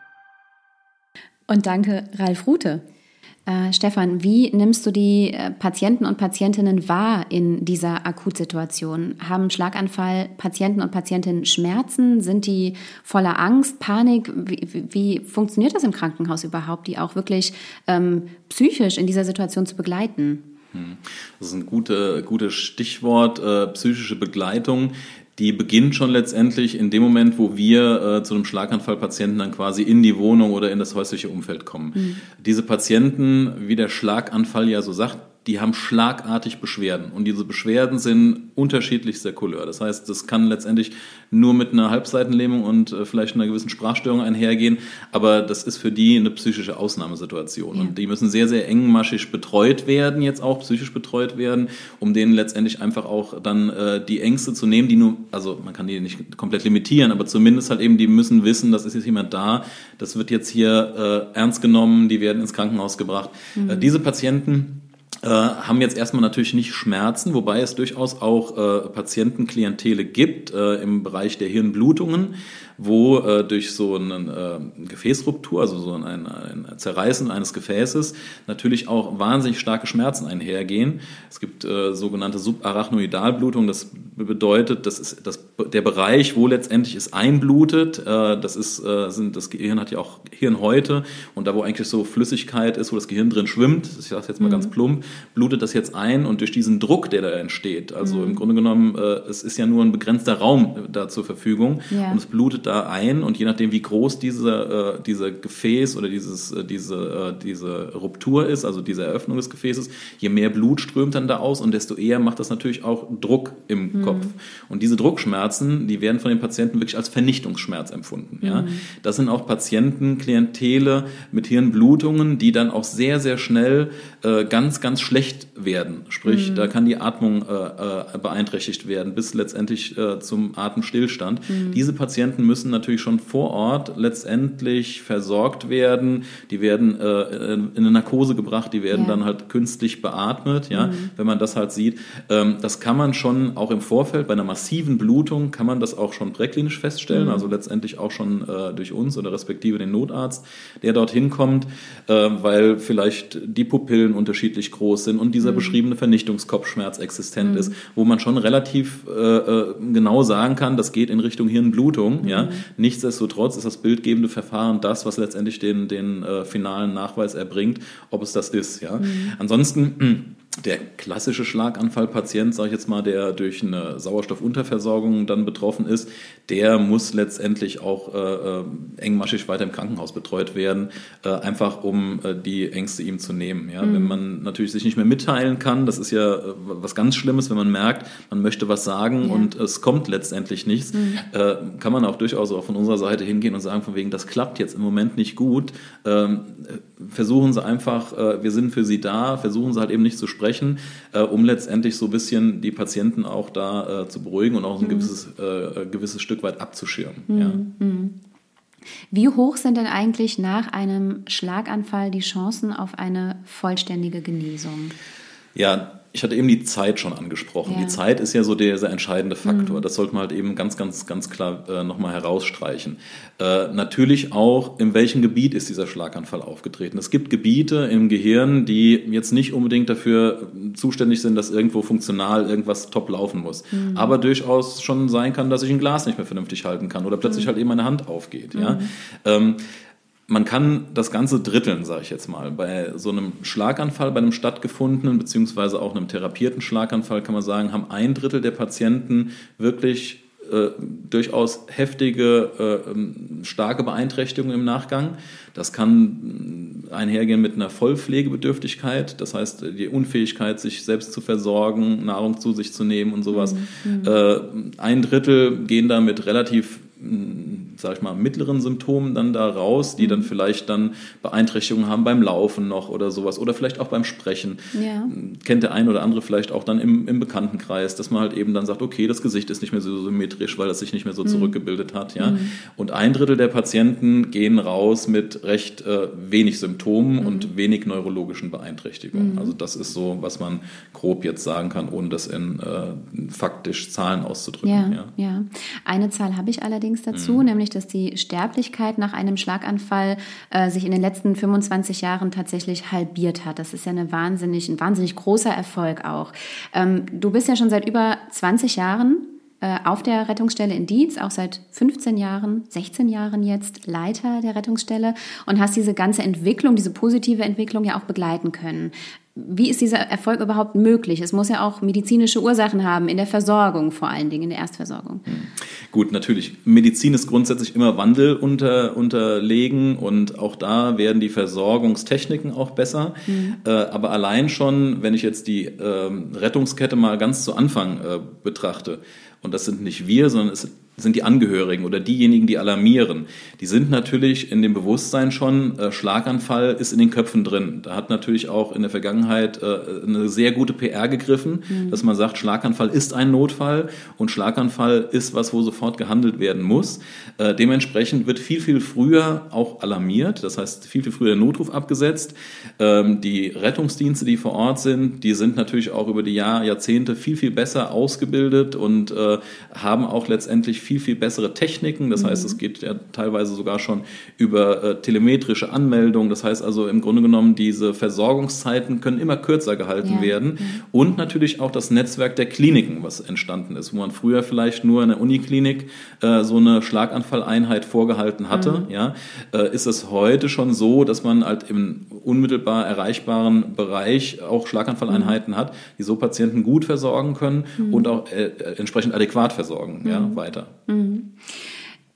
Und danke, Ralf Rute. Äh, Stefan, wie nimmst du die äh, Patienten und Patientinnen wahr in dieser Akutsituation? Haben Schlaganfall Patienten und Patientinnen Schmerzen? Sind die voller Angst, Panik? Wie, wie, wie funktioniert das im Krankenhaus überhaupt, die auch wirklich ähm, psychisch in dieser Situation zu begleiten? Das ist ein gute, gutes Stichwort, äh, psychische Begleitung. Die beginnt schon letztendlich in dem Moment, wo wir äh, zu einem Schlaganfallpatienten dann quasi in die Wohnung oder in das häusliche Umfeld kommen. Diese Patienten, wie der Schlaganfall ja so sagt, die haben schlagartig Beschwerden. Und diese Beschwerden sind unterschiedlichster Couleur. Das heißt, das kann letztendlich nur mit einer Halbseitenlähmung und äh, vielleicht einer gewissen Sprachstörung einhergehen. Aber das ist für die eine psychische Ausnahmesituation. Ja. Und die müssen sehr, sehr engmaschig betreut werden, jetzt auch psychisch betreut werden, um denen letztendlich einfach auch dann äh, die Ängste zu nehmen, die nur, also man kann die nicht komplett limitieren, aber zumindest halt eben, die müssen wissen, dass ist jetzt jemand da, das wird jetzt hier äh, ernst genommen, die werden ins Krankenhaus gebracht. Äh, diese Patienten äh, haben jetzt erstmal natürlich nicht Schmerzen, wobei es durchaus auch äh, Patientenklientele gibt äh, im Bereich der Hirnblutungen, wo äh, durch so eine äh, Gefäßruptur, also so ein, ein Zerreißen eines Gefäßes, natürlich auch wahnsinnig starke Schmerzen einhergehen. Es gibt äh, sogenannte Subarachnoidalblutung, das bedeutet, das ist das, der Bereich, wo letztendlich es einblutet, äh, das ist, äh, sind, das Gehirn hat ja auch Hirnhäute und da, wo eigentlich so Flüssigkeit ist, wo das Gehirn drin schwimmt, ich sage jetzt mal ganz plump, blutet das jetzt ein und durch diesen Druck, der da entsteht, also im Grunde genommen, äh, es ist ja nur ein begrenzter Raum da zur Verfügung Ja. und es blutet da ein und je nachdem, wie groß diese, äh, diese Gefäß oder dieses, äh, diese, äh, diese Ruptur ist, also diese Eröffnung des Gefäßes, je mehr Blut strömt dann da aus und desto eher macht das natürlich auch Druck im Kopf. Und diese Druckschmerzen, die werden von den Patienten wirklich als Vernichtungsschmerz empfunden. Ja? Das sind auch Patienten, Klientele mit Hirnblutungen, die dann auch sehr, sehr schnell äh, ganz, ganz schlecht werden. Sprich, da kann die Atmung äh, äh, beeinträchtigt werden, bis letztendlich äh, zum Atemstillstand. Diese Patienten müssen natürlich schon vor Ort letztendlich versorgt werden. Die werden äh, in eine Narkose gebracht, die werden Ja. dann halt künstlich beatmet, ja, wenn man das halt sieht. Ähm, das kann man schon auch im Vorfeld bei einer massiven Blutung kann man das auch schon präklinisch feststellen, also letztendlich auch schon äh, durch uns oder respektive den Notarzt, der dorthin kommt, äh, weil vielleicht die Pupillen unterschiedlich groß sind und dieser beschriebene Vernichtungskopfschmerz existent ist, wo man schon relativ äh, äh, genau sagen kann, das geht in Richtung Hirnblutung. Ja. Nichtsdestotrotz ist das bildgebende Verfahren das, was letztendlich den, den äh, finalen Nachweis erbringt, ob es das ist. Ja. Ansonsten der klassische Schlaganfallpatient, sage ich jetzt mal, der durch eine Sauerstoffunterversorgung dann betroffen ist, der muss letztendlich auch äh, äh, engmaschig weiter im Krankenhaus betreut werden, äh, einfach um äh, die Ängste ihm zu nehmen. Ja? Wenn man natürlich sich nicht mehr mitteilen kann, das ist ja äh, was ganz Schlimmes, wenn man merkt, man möchte was sagen Ja. und es kommt letztendlich nichts, äh, kann man auch durchaus auch von unserer Seite hingehen und sagen, von wegen, das klappt jetzt im Moment nicht gut. Ähm, äh, versuchen Sie einfach, wir sind für Sie da, versuchen Sie halt eben nicht zu sprechen, äh, um letztendlich so ein bisschen die Patienten auch da äh, zu beruhigen und auch ein gewisses, äh, gewisses Stück weit abzuschirmen. Ja. Wie hoch sind denn eigentlich nach einem Schlaganfall die Chancen auf eine vollständige Genesung? Ja, ich hatte eben die Zeit schon angesprochen. Ja. Die Zeit ist ja so der sehr entscheidende Faktor. Das sollte man halt eben ganz, ganz, ganz klar äh, nochmal herausstreichen. Äh, natürlich auch, in welchem Gebiet ist dieser Schlaganfall aufgetreten. Es gibt Gebiete im Gehirn, die jetzt nicht unbedingt dafür zuständig sind, dass irgendwo funktional irgendwas top laufen muss. Aber durchaus schon sein kann, dass ich ein Glas nicht mehr vernünftig halten kann oder plötzlich halt eben meine Hand aufgeht. Ja? Ähm, man kann das Ganze dritteln, sage ich jetzt mal. Bei so einem Schlaganfall, bei einem stattgefundenen, beziehungsweise auch einem therapierten Schlaganfall, kann man sagen, haben ein Drittel der Patienten wirklich äh, durchaus heftige, äh, ähm, starke Beeinträchtigungen im Nachgang. Das kann mh, einhergehen mit einer Vollpflegebedürftigkeit, das heißt die Unfähigkeit, sich selbst zu versorgen, Nahrung zu sich zu nehmen und sowas. Äh, ein Drittel gehen da mit relativ sag ich mal, mittleren Symptomen dann da raus, die dann vielleicht dann Beeinträchtigungen haben beim Laufen noch oder sowas oder vielleicht auch beim Sprechen. Ja. Kennt der ein oder andere vielleicht auch dann im, im Bekanntenkreis, dass man halt eben dann sagt, okay, das Gesicht ist nicht mehr so symmetrisch, weil das sich nicht mehr so zurückgebildet hat. Ja? Und ein Drittel der Patienten gehen raus mit recht äh, wenig Symptomen und wenig neurologischen Beeinträchtigungen. Also das ist so, was man grob jetzt sagen kann, ohne das in äh, faktisch Zahlen auszudrücken. Ja, ja. ja. Eine Zahl habe ich allerdings dazu, Mhm. Nämlich, dass die Sterblichkeit nach einem Schlaganfall äh, sich in den letzten 25 Jahren tatsächlich halbiert hat. Das ist ja eine wahnsinnig, ein wahnsinnig großer Erfolg auch. Ähm, du bist ja schon seit über 20 Jahren äh, auf der Rettungsstelle in Dietz, auch seit 15 Jahren, 16 Jahren jetzt Leiter der Rettungsstelle und hast diese ganze Entwicklung, diese positive Entwicklung ja auch begleiten können. Wie ist dieser Erfolg überhaupt möglich? Es muss ja auch medizinische Ursachen haben, in der Versorgung vor allen Dingen, in der Erstversorgung. Gut, natürlich. Medizin ist grundsätzlich immer Wandel unter, unterlegen und auch da werden die Versorgungstechniken auch besser. Äh, aber allein schon, wenn ich jetzt die ähm, Rettungskette mal ganz zu Anfang äh, betrachte, und das sind nicht wir, sondern es sind die Angehörigen oder diejenigen, die alarmieren. Die sind natürlich in dem Bewusstsein schon, äh, Schlaganfall ist in den Köpfen drin. Da hat natürlich auch in der Vergangenheit äh, eine sehr gute PR gegriffen, dass man sagt, Schlaganfall ist ein Notfall und Schlaganfall ist was, wo sofort gehandelt werden muss. Äh, dementsprechend wird viel, viel früher auch alarmiert. Das heißt, viel, viel früher der Notruf abgesetzt. Ähm, die Rettungsdienste, die vor Ort sind, die sind natürlich auch über die Jahr, Jahrzehnte viel, viel besser ausgebildet und äh, haben auch letztendlich viel, viel bessere Techniken. Das heißt, es geht ja teilweise sogar schon über äh, telemetrische Anmeldung. Das heißt also im Grunde genommen, diese Versorgungszeiten können immer kürzer gehalten Ja. werden. Und natürlich auch das Netzwerk der Kliniken, was entstanden ist, wo man früher vielleicht nur in der Uniklinik äh, so eine Schlaganfalleinheit vorgehalten hatte. Ja, äh, ist es heute schon so, dass man halt im unmittelbar erreichbaren Bereich auch Schlaganfalleinheiten hat, die so Patienten gut versorgen können und auch äh, äh, entsprechend adäquat versorgen. Ja, weiter.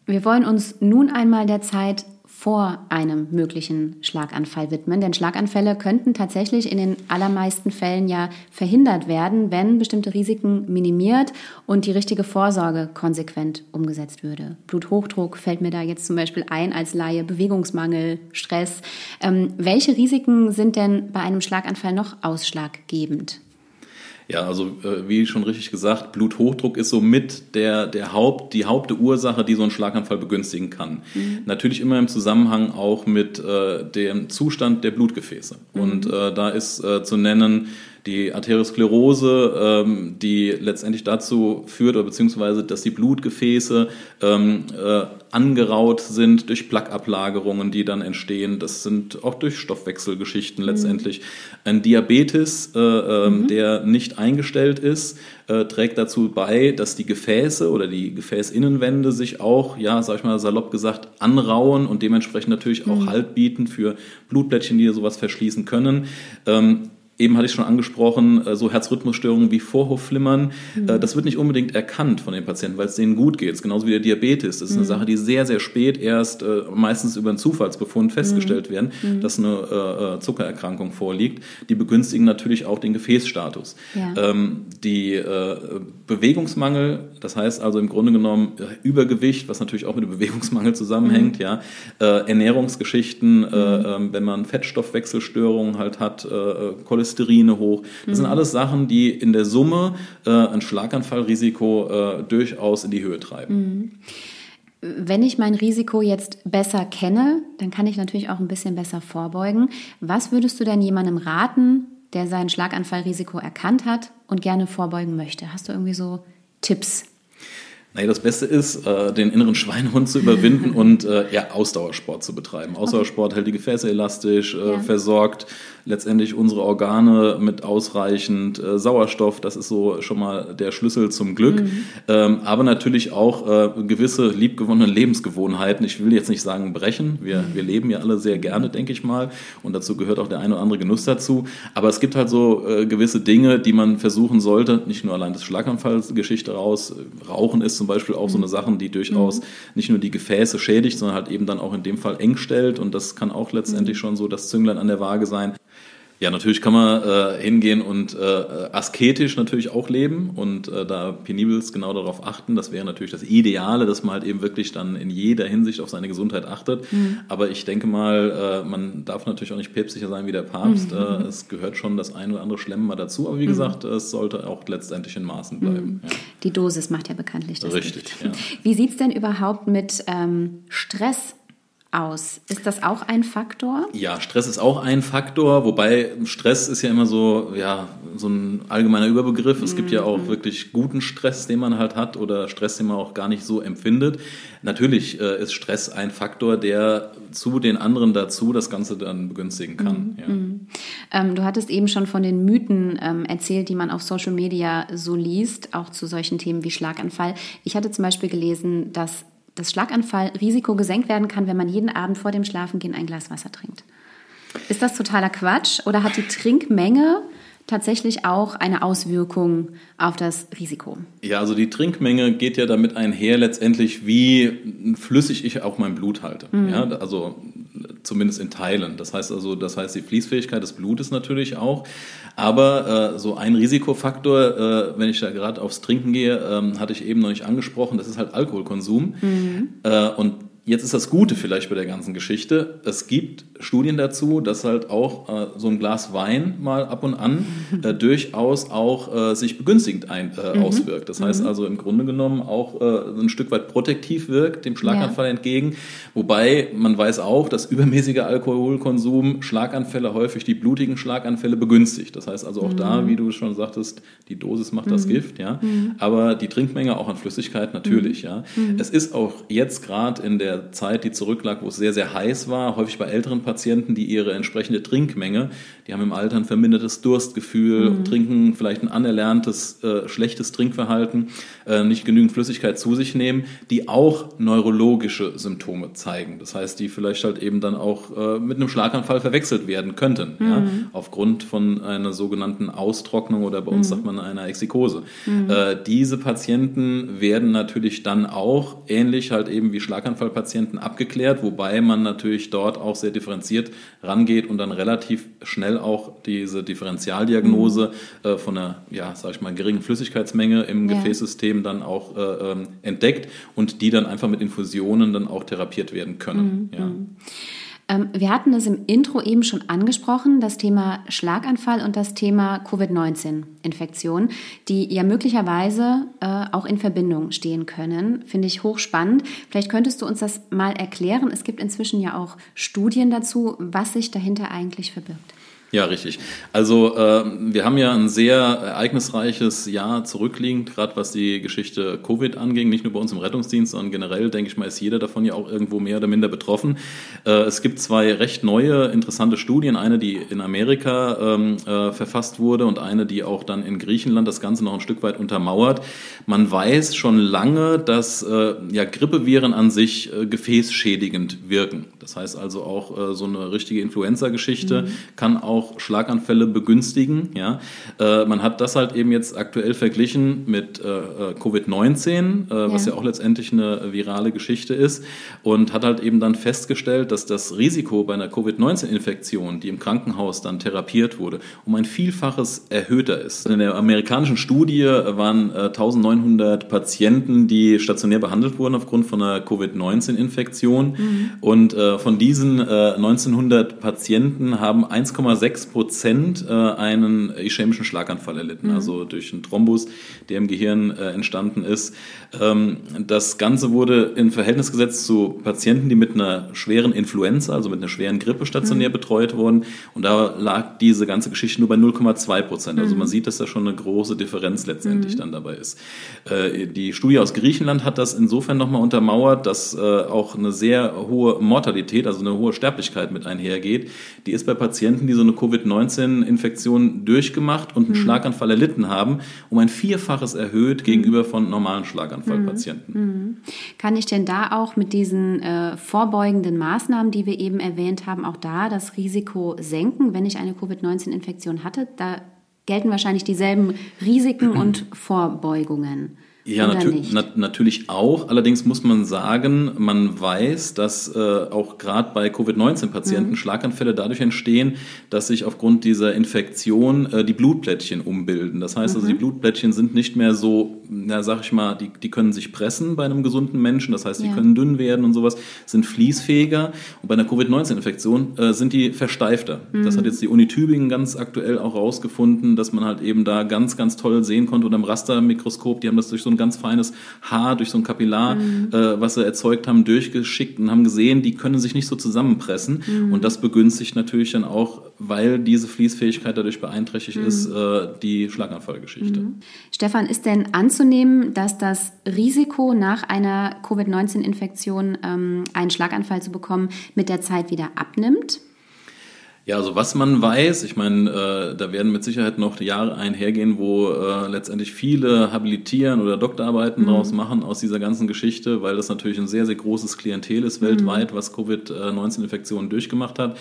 Wir wollen uns nun einmal der Zeit vor einem möglichen Schlaganfall widmen. Denn Schlaganfälle könnten tatsächlich in den allermeisten Fällen ja verhindert werden, wenn bestimmte Risiken minimiert und die richtige Vorsorge konsequent umgesetzt würde. Bluthochdruck fällt mir da jetzt zum Beispiel ein als Laie, Bewegungsmangel, Stress. Ähm, welche Risiken sind denn bei einem Schlaganfall noch ausschlaggebend? Ja, also äh, wie schon richtig gesagt, Bluthochdruck ist somit der, der Haupt, die Hauptursache, die so einen Schlaganfall begünstigen kann. Natürlich immer im Zusammenhang auch mit äh, dem Zustand der Blutgefäße. Und äh, da ist äh, zu nennen die Arteriosklerose, ähm, die letztendlich dazu führt, oder beziehungsweise, dass die Blutgefäße ähm, äh, angeraut sind durch Plaqueablagerungen, die dann entstehen. Das sind auch durch Stoffwechselgeschichten letztendlich. Ein Diabetes, äh, ähm, der nicht eingestellt ist, äh, trägt dazu bei, dass die Gefäße oder die Gefäßinnenwände sich auch, ja, sag ich mal salopp gesagt, anrauen und dementsprechend natürlich auch Halt bieten für Blutblättchen, die sowas verschließen können. Ähm, Eben hatte ich schon angesprochen, äh, so Herzrhythmusstörungen wie Vorhofflimmern. Äh, Das wird nicht unbedingt erkannt von den Patienten, weil es denen gut geht. Ist genauso wie der Diabetes. Das ist eine Sache, die sehr, sehr spät erst äh, meistens über einen Zufallsbefund festgestellt werden, dass eine Zuckererkrankung vorliegt. Die begünstigen natürlich auch den Gefäßstatus. Ja. Ähm, die Bewegungsmangel, das heißt also im Grunde genommen Übergewicht, was natürlich auch mit dem Bewegungsmangel zusammenhängt, ja, äh, Ernährungsgeschichten, äh, ähm, wenn man Fettstoffwechselstörungen halt hat, äh, Cholesterine hoch. Das sind alles Sachen, die in der Summe äh, ein Schlaganfallrisiko äh, durchaus in die Höhe treiben. Wenn ich mein Risiko jetzt besser kenne, dann kann ich natürlich auch ein bisschen besser vorbeugen. Was würdest du denn jemandem raten, der sein Schlaganfallrisiko erkannt hat und gerne vorbeugen möchte? Hast du irgendwie so Tipps? Naja, das Beste ist, äh, den inneren Schweinehund zu überwinden [LAUGHS] und äh, ja, Ausdauersport zu betreiben. Ausdauersport hält die Gefäße elastisch, äh, Ja. versorgt letztendlich unsere Organe mit ausreichend äh, Sauerstoff. Das ist so schon mal der Schlüssel zum Glück. Ähm, aber natürlich auch äh, gewisse liebgewonnene Lebensgewohnheiten. Ich will jetzt nicht sagen brechen. Wir, wir leben ja alle sehr gerne, denke ich mal. Und dazu gehört auch der eine oder andere Genuss dazu. Aber es gibt halt so äh, gewisse Dinge, die man versuchen sollte. Nicht nur allein das Schlaganfallsgeschichte raus. Rauchen ist zum Beispiel auch so eine Sache, die durchaus nicht nur die Gefäße schädigt, sondern halt eben dann auch in dem Fall eng stellt. Und das kann auch letztendlich schon so das Zünglein an der Waage sein. Ja, natürlich kann man äh, hingehen und äh, asketisch natürlich auch leben und äh, da penibelst genau darauf achten. Das wäre natürlich das Ideale, dass man halt eben wirklich dann in jeder Hinsicht auf seine Gesundheit achtet. Aber ich denke mal, äh, man darf natürlich auch nicht päpstlicher sein wie der Papst. Äh, es gehört schon das ein oder andere Schlemmen mal dazu. Aber wie gesagt, es sollte auch letztendlich in Maßen bleiben. Ja. Die Dosis macht ja bekanntlich das Richtig, ja. Wie sieht es denn überhaupt mit ähm, Stress aus? Ist das auch ein Faktor? Ja, Stress ist auch ein Faktor, wobei Stress ist ja immer so, ja, so ein allgemeiner Überbegriff. Es gibt ja auch wirklich guten Stress, den man halt hat oder Stress, den man auch gar nicht so empfindet. Natürlich äh, ist Stress ein Faktor, der zu den anderen dazu das Ganze dann begünstigen kann. ja. Ähm, du hattest eben schon von den Mythen ähm, erzählt, die man auf Social Media so liest, auch zu solchen Themen wie Schlaganfall. Ich hatte zum Beispiel gelesen, dass das Schlaganfallrisiko gesenkt werden kann, wenn man jeden Abend vor dem Schlafengehen ein Glas Wasser trinkt. Ist das totaler Quatsch oder hat die Trinkmenge tatsächlich auch eine Auswirkung auf das Risiko? Ja, also die Trinkmenge geht ja damit einher letztendlich, wie flüssig ich auch mein Blut halte. Ja, also zumindest in Teilen. Das heißt also, das heißt die Fließfähigkeit des Blutes natürlich auch. Aber äh, so ein Risikofaktor, äh, wenn ich da gerade aufs Trinken gehe, ähm, hatte ich eben noch nicht angesprochen, das ist halt Alkoholkonsum. Äh, und Jetzt ist das Gute vielleicht bei der ganzen Geschichte. Es gibt Studien dazu, dass halt auch äh, so ein Glas Wein mal ab und an äh, [LAUGHS] durchaus auch äh, sich begünstigend ein, äh, auswirkt. Das heißt also im Grunde genommen auch äh, ein Stück weit protektiv wirkt, dem Schlaganfall entgegen. Wobei man weiß auch, dass übermäßiger Alkoholkonsum Schlaganfälle häufig die blutigen Schlaganfälle begünstigt. Das heißt also auch da, wie du schon sagtest, die Dosis macht das Gift, ja. Aber die Trinkmenge auch an Flüssigkeit natürlich, ja. Es ist auch jetzt gerade in der Zeit, die zurücklag, wo es sehr, sehr heiß war, häufig bei älteren Patienten, die ihre entsprechende Trinkmenge, die haben im Alter ein vermindertes Durstgefühl, trinken vielleicht ein anerlerntes, äh, schlechtes Trinkverhalten, äh, nicht genügend Flüssigkeit zu sich nehmen, die auch neurologische Symptome zeigen. Das heißt, die vielleicht halt eben dann auch äh, mit einem Schlaganfall verwechselt werden könnten, ja, aufgrund von einer sogenannten Austrocknung oder bei uns sagt man einer Exikose. Äh, diese Patienten werden natürlich dann auch ähnlich halt eben wie Schlaganfallpatienten abgeklärt, wobei man natürlich dort auch sehr differenziert rangeht und dann relativ schnell auch diese Differentialdiagnose äh, von einer, ja, sag ich mal, geringen Flüssigkeitsmenge im Ja. Gefäßsystem dann auch äh, ähm, entdeckt und die dann einfach mit Infusionen dann auch therapiert werden können. Ja. Ähm, wir hatten es im Intro eben schon angesprochen, das Thema Schlaganfall und das Thema Covid-19-Infektion, die ja möglicherweise äh, auch in Verbindung stehen können. Finde ich hochspannend. Vielleicht könntest du uns das mal erklären. Es gibt inzwischen ja auch Studien dazu, was sich dahinter eigentlich verbirgt. Ja, richtig. Also äh, wir haben ja ein sehr ereignisreiches Jahr zurückliegend, gerade was die Geschichte Covid anging, nicht nur bei uns im Rettungsdienst, sondern generell, denke ich mal, ist jeder davon ja auch irgendwo mehr oder minder betroffen. Äh, es gibt zwei recht neue, interessante Studien, eine, die in Amerika ähm, äh, verfasst wurde und eine, die auch dann in Griechenland das Ganze noch ein Stück weit untermauert. Man weiß schon lange, dass äh, ja, Grippeviren an sich äh, gefäßschädigend wirken. Das heißt also auch äh, so eine richtige Influenza-Geschichte kann auch Schlaganfälle begünstigen. Ja, äh, man hat das halt eben jetzt aktuell verglichen mit äh, äh, Covid-19, äh, was Ja. ja auch letztendlich eine virale Geschichte ist und hat halt eben dann festgestellt, dass das Risiko bei einer Covid-19-Infektion, die im Krankenhaus dann therapiert wurde, um ein Vielfaches erhöhter ist. In der amerikanischen Studie waren äh, 1900 Patienten, die stationär behandelt wurden aufgrund von einer Covid-19-Infektion und äh, von diesen äh, 1900 Patienten haben 1,6 0,6 Prozent äh, einen ischämischen Schlaganfall erlitten, Mhm. also durch einen Thrombus, der im Gehirn äh, entstanden ist. Ähm, das Ganze wurde in Verhältnis gesetzt zu Patienten, die mit einer schweren Influenza, also mit einer schweren Grippe stationär Mhm. betreut wurden. Und da lag diese ganze Geschichte nur bei 0,2 Prozent. Mhm. Also man sieht, dass da schon eine große Differenz letztendlich dann dabei ist. Äh, die Studie aus Griechenland hat das insofern nochmal untermauert, dass auch eine sehr hohe Mortalität, also eine hohe Sterblichkeit mit einhergeht. Die ist bei Patienten, die so eine Covid-19-Infektion durchgemacht und einen Schlaganfall erlitten haben, um ein Vierfaches erhöht gegenüber von normalen Schlaganfallpatienten. Kann ich denn da auch mit diesen äh, vorbeugenden Maßnahmen, die wir eben erwähnt haben, auch da das Risiko senken, wenn ich eine Covid-19-Infektion hatte? Da gelten wahrscheinlich dieselben Risiken und [CLEARS THROAT] Vorbeugungen. Ja, natür nat natürlich auch. Allerdings muss man sagen, man weiß, dass äh, auch gerade bei Covid-19-Patienten Mhm. Schlaganfälle dadurch entstehen, dass sich aufgrund dieser Infektion äh, die Blutplättchen umbilden. Das heißt Mhm. also, die Blutplättchen sind nicht mehr so, na, sag ich mal, die, die können sich pressen bei einem gesunden Menschen. Das heißt, die Ja. können dünn werden und sowas, sind fließfähiger. Und bei einer Covid-19-Infektion äh, sind die versteifter. Das Mhm. hat jetzt die Uni Tübingen ganz aktuell auch rausgefunden, dass man halt eben da ganz, ganz toll sehen konnte unter dem Rastermikroskop. Die haben das durch so ein ganz feines Haar, durch so ein Kapillar, äh, was sie erzeugt haben, durchgeschickt und haben gesehen, die können sich nicht so zusammenpressen. Und das begünstigt natürlich dann auch, weil diese Fließfähigkeit dadurch beeinträchtigt ist, äh, die Schlaganfallgeschichte. Stefan, ist denn anzunehmen, dass das Risiko nach einer Covid-19-Infektion ähm, einen Schlaganfall zu bekommen mit der Zeit wieder abnimmt? Ja, also was man weiß, ich meine, äh, da werden mit Sicherheit noch Jahre einhergehen, wo äh, letztendlich viele habilitieren oder Doktorarbeiten draus machen aus dieser ganzen Geschichte, weil das natürlich ein sehr, sehr großes Klientel ist weltweit, was Covid-19-Infektionen durchgemacht hat.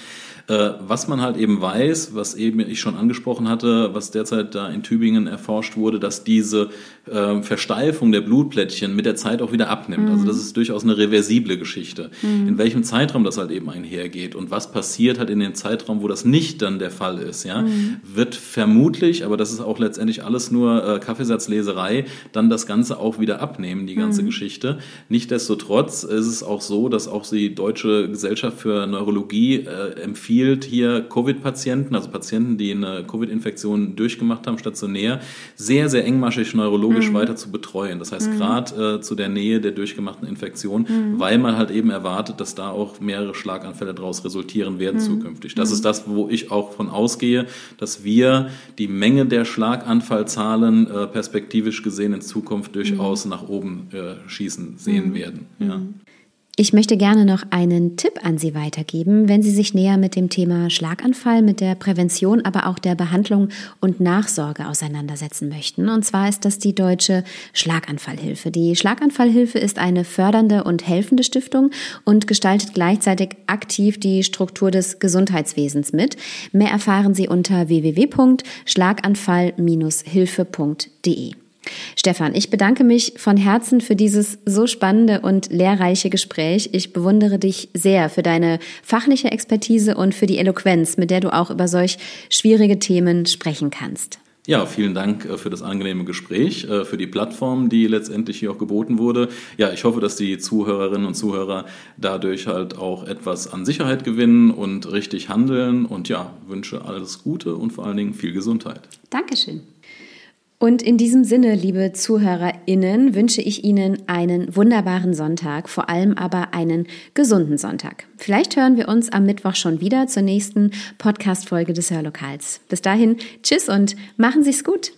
Äh, was man halt eben weiß, was eben ich schon angesprochen hatte, was derzeit da in Tübingen erforscht wurde, dass diese äh, Versteifung der Blutplättchen mit der Zeit auch wieder abnimmt. Also das ist durchaus eine reversible Geschichte. In welchem Zeitraum das halt eben einhergeht und was passiert halt in dem Zeitraum, wo das nicht dann der Fall ist, ja, wird vermutlich, aber das ist auch letztendlich alles nur äh, Kaffeesatzleserei, dann das Ganze auch wieder abnehmen, die ganze Geschichte. Nichtsdestotrotz ist es auch so, dass auch die Deutsche Gesellschaft für Neurologie äh, empfiehlt, hier Covid-Patienten, also Patienten, die eine Covid-Infektion durchgemacht haben, stationär, sehr, sehr engmaschig neurologisch weiter zu betreuen. Das heißt, gerade äh, zu der Nähe der durchgemachten Infektion, weil man halt eben erwartet, dass da auch mehrere Schlaganfälle daraus resultieren werden zukünftig. Das ist das, wo ich auch von ausgehe, dass wir die Menge der Schlaganfallzahlen äh, perspektivisch gesehen in Zukunft durchaus nach oben äh, schießen sehen werden. Ja. Ich möchte gerne noch einen Tipp an Sie weitergeben, wenn Sie sich näher mit dem Thema Schlaganfall, mit der Prävention, aber auch der Behandlung und Nachsorge auseinandersetzen möchten. Und zwar ist das die Deutsche Schlaganfallhilfe. Die Schlaganfallhilfe ist eine fördernde und helfende Stiftung und gestaltet gleichzeitig aktiv die Struktur des Gesundheitswesens mit. Mehr erfahren Sie unter www.schlaganfall-hilfe.de. Stefan, ich bedanke mich von Herzen für dieses so spannende und lehrreiche Gespräch. Ich bewundere dich sehr für deine fachliche Expertise und für die Eloquenz, mit der du auch über solch schwierige Themen sprechen kannst. Ja, vielen Dank äh, für das angenehme Gespräch, äh, für die Plattform, die letztendlich hier auch geboten wurde. Ja, ich hoffe, dass die Zuhörerinnen und Zuhörer dadurch halt auch etwas an Sicherheit gewinnen und richtig handeln. Und ja, wünsche alles Gute und vor allen Dingen viel Gesundheit. Dankeschön. Und in diesem Sinne, liebe ZuhörerInnen, wünsche ich Ihnen einen wunderbaren Sonntag, vor allem aber einen gesunden Sonntag. Vielleicht hören wir uns am Mittwoch schon wieder zur nächsten Podcast-Folge des Hörlokals. Bis dahin, tschüss und machen Sie's gut.